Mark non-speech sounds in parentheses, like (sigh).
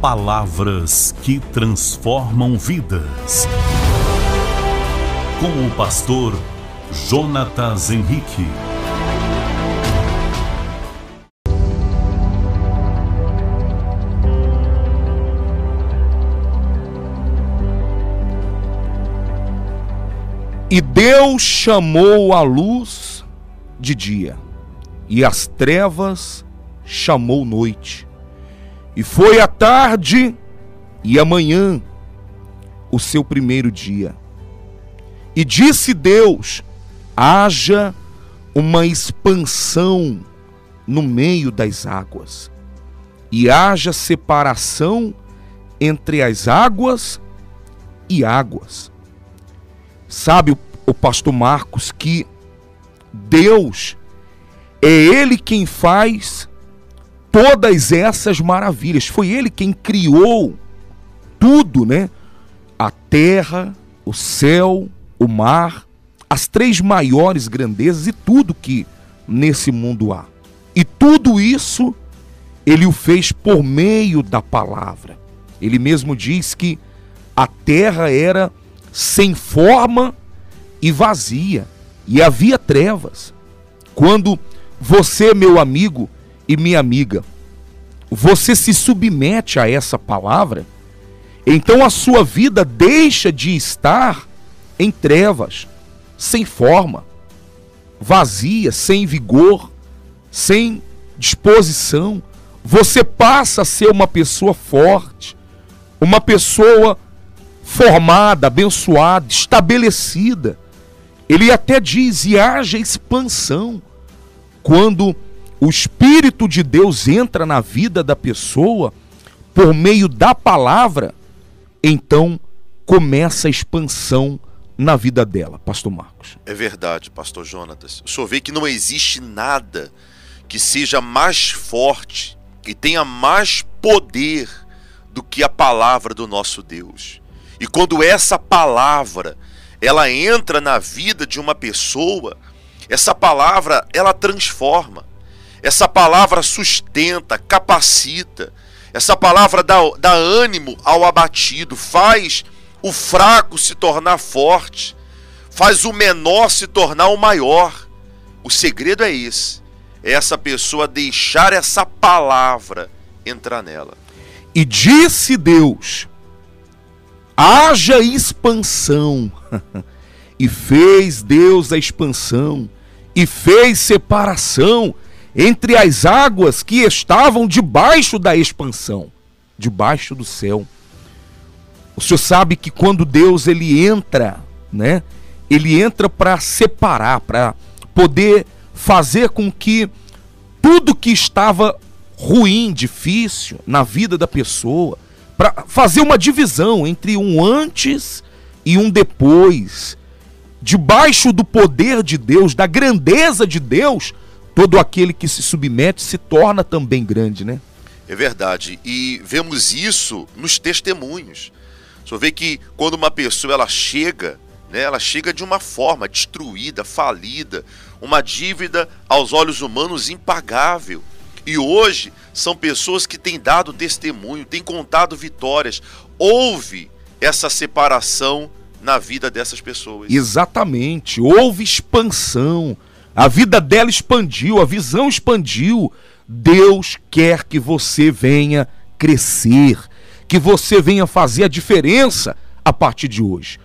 Palavras que transformam vidas. Com o pastor Jonatas Henrique. E Deus chamou a luz de dia, e as trevas chamou noite. E foi a tarde e amanhã o seu primeiro dia. E disse Deus: haja uma expansão no meio das águas, e haja separação entre as águas e águas. Sabe o, pastor Marcos que Deus é Ele quem faz todas essas maravilhas. Foi Ele quem criou tudo, né? A terra, o céu, o mar, as três maiores grandezas e tudo que nesse mundo há. E tudo isso ele o fez por meio da palavra. Ele mesmo diz que a terra era sem forma e vazia, e havia trevas. Quando você, meu amigo e minha amiga, você se submete a essa palavra, então a sua vida deixa de estar em trevas, sem forma, vazia, sem vigor, sem disposição. Você passa a ser uma pessoa forte, uma pessoa formada, abençoada, estabelecida. Ele até diz: e haja expansão. Quando o Espírito de Deus entra na vida da pessoa, por meio da palavra, então começa a expansão na vida dela, Pastor Marcos. É verdade, Pastor Jonatas. O senhor vê que não existe nada que seja mais forte e tenha mais poder do que a palavra do nosso Deus. E quando essa palavra ela entra na vida de uma pessoa, essa palavra ela transforma. Essa palavra sustenta, capacita. Essa palavra dá, dá ânimo ao abatido, faz o fraco se tornar forte, faz o menor se tornar o maior. O segredo é esse: é essa pessoa deixar essa palavra entrar nela. E disse Deus: haja expansão. (laughs) e fez Deus a expansão, e fez separação entre as águas que estavam debaixo da expansão, debaixo do céu. O senhor sabe que quando Deus ele entra, né? Ele entra para separar, para poder fazer com que tudo que estava ruim, difícil na vida da pessoa, para fazer uma divisão entre um antes e um depois. Debaixo do poder de Deus, da grandeza de Deus, todo aquele que se submete se torna também grande, né? É verdade. E vemos isso nos testemunhos. Você vê que quando uma pessoa ela chega, né, ela chega de uma forma destruída, falida, uma dívida aos olhos humanos impagável. E hoje são pessoas que têm dado testemunho, têm contado vitórias. Houve essa separação na vida dessas pessoas. Exatamente, houve expansão. A vida dela expandiu, a visão expandiu. Deus quer que você venha crescer, que você venha fazer a diferença a partir de hoje.